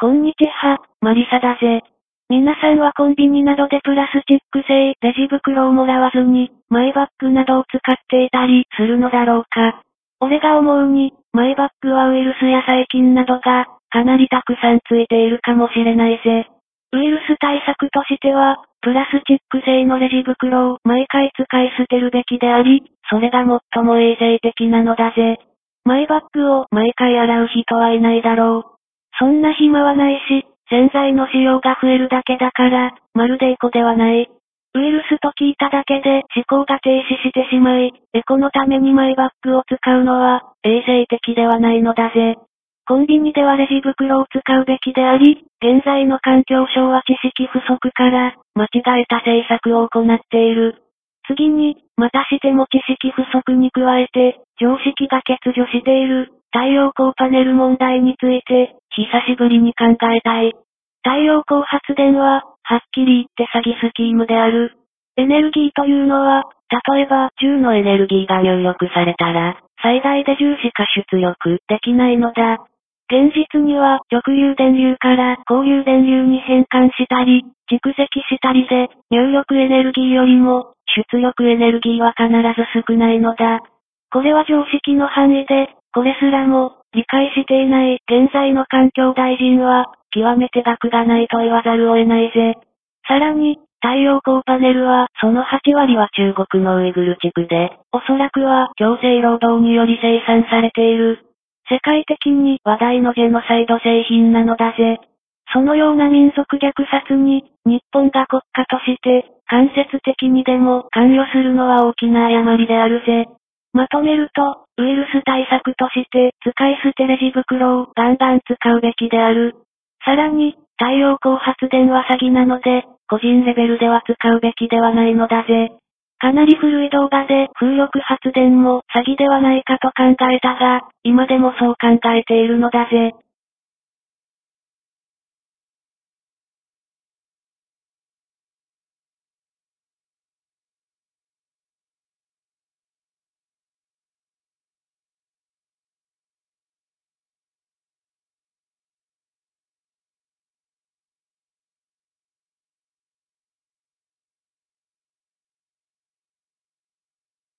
こんにちは、マリサだぜ。皆さんはコンビニなどでプラスチック製レジ袋をもらわずに、マイバッグなどを使っていたりするのだろうか。俺が思うに、マイバッグはウイルスや細菌などが、かなりたくさんついているかもしれないぜ。ウイルス対策としては、プラスチック製のレジ袋を毎回使い捨てるべきであり、それが最も衛生的なのだぜ。マイバッグを毎回洗う人はいないだろう。そんな暇はないし、洗剤の使用が増えるだけだから、まるでエコではない。ウイルスと聞いただけで思考が停止してしまい、エコのためにマイバッグを使うのは、衛生的ではないのだぜ。コンビニではレジ袋を使うべきであり、現在の環境省は知識不足から、間違えた政策を行っている。次に、またしても知識不足に加えて、常識が欠如している、太陽光パネル問題について、久しぶりに考えたい。太陽光発電は、はっきり言って詐欺スキームである。エネルギーというのは、例えば10のエネルギーが入力されたら、最大で10しか出力できないのだ。現実には直流電流から交流電流に変換したり、蓄積したりで、入力エネルギーよりも、出力エネルギーは必ず少ないのだ。これは常識の範囲で、これすらも、理解していない現在の環境大臣は、極めて額がないと言わざるを得ないぜ。さらに、太陽光パネルは、その8割は中国のウイグル地区で、おそらくは強制労働により生産されている。世界的に話題のジェノサイド製品なのだぜ。そのような民族虐殺に、日本が国家として、間接的にでも関与するのは大きな誤りであるぜ。まとめると、ウイルス対策として、使い捨てレジ袋をガンガン使うべきである。さらに、太陽光発電は詐欺なので、個人レベルでは使うべきではないのだぜ。かなり古い動画で風力発電も詐欺ではないかと考えたが、今でもそう考えているのだぜ。